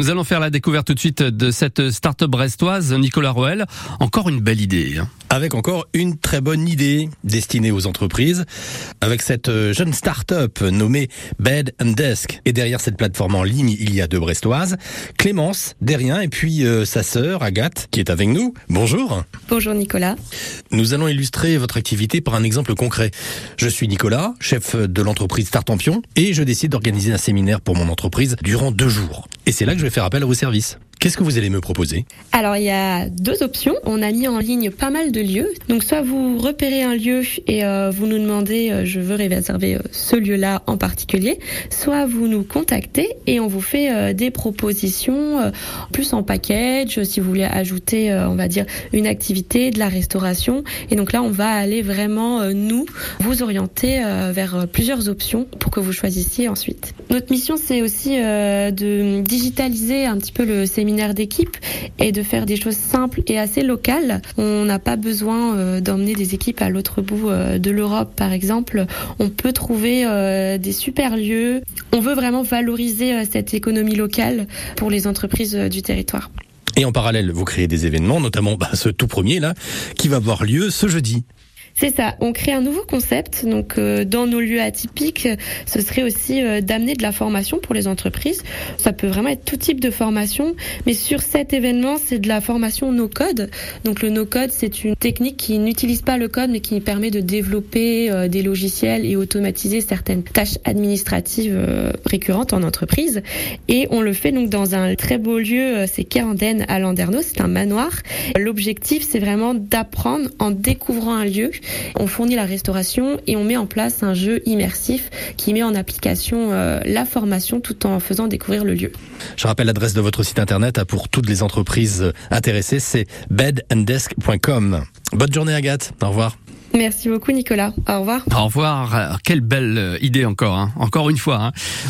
Nous allons faire la découverte tout de suite de cette start-up brestoise, Nicolas Roel. Encore une belle idée. Hein. Avec encore une très bonne idée destinée aux entreprises, avec cette euh, jeune start-up nommée Bed and Desk. Et derrière cette plateforme en ligne, il y a deux brestoises, Clémence, derrière, et puis euh, sa sœur, Agathe, qui est avec nous. Bonjour. Bonjour Nicolas. Nous allons illustrer votre activité par un exemple concret. Je suis Nicolas, chef de l'entreprise Startampion, et je décide d'organiser un séminaire pour mon entreprise durant deux jours. Et c'est là que je vais faire appel à vos services. Qu'est-ce que vous allez me proposer Alors il y a deux options. On a mis en ligne pas mal de lieux. Donc soit vous repérez un lieu et euh, vous nous demandez euh, je veux réserver euh, ce lieu-là en particulier, soit vous nous contactez et on vous fait des propositions plus en package si vous voulez ajouter on va dire une activité, de la restauration et donc là on va aller vraiment nous vous orienter vers plusieurs options pour que vous choisissiez ensuite. Notre mission c'est aussi de digitaliser un petit peu le séminaire d'équipe et de faire des choses simples et assez locales. On n'a pas besoin euh, d'emmener des équipes à l'autre bout euh, de l'Europe, par exemple. On peut trouver euh, des super lieux. On veut vraiment valoriser cette économie locale pour les entreprises du territoire. Et en parallèle, vous créez des événements, notamment bah, ce tout premier là, qui va avoir lieu ce jeudi. C'est ça. On crée un nouveau concept. Donc, euh, dans nos lieux atypiques, ce serait aussi euh, d'amener de la formation pour les entreprises. Ça peut vraiment être tout type de formation, mais sur cet événement, c'est de la formation no code. Donc, le no code, c'est une technique qui n'utilise pas le code, mais qui permet de développer euh, des logiciels et automatiser certaines tâches administratives récurrentes en entreprise. Et on le fait donc dans un très beau lieu, c'est Keranden à Landerneau. C'est un manoir. L'objectif, c'est vraiment d'apprendre en découvrant un lieu on fournit la restauration et on met en place un jeu immersif qui met en application euh, la formation tout en faisant découvrir le lieu. Je rappelle l'adresse de votre site internet pour toutes les entreprises intéressées, c'est bedanddesk.com. Bonne journée Agathe, au revoir. Merci beaucoup Nicolas, au revoir. Au revoir, quelle belle idée encore, hein. encore une fois. Hein.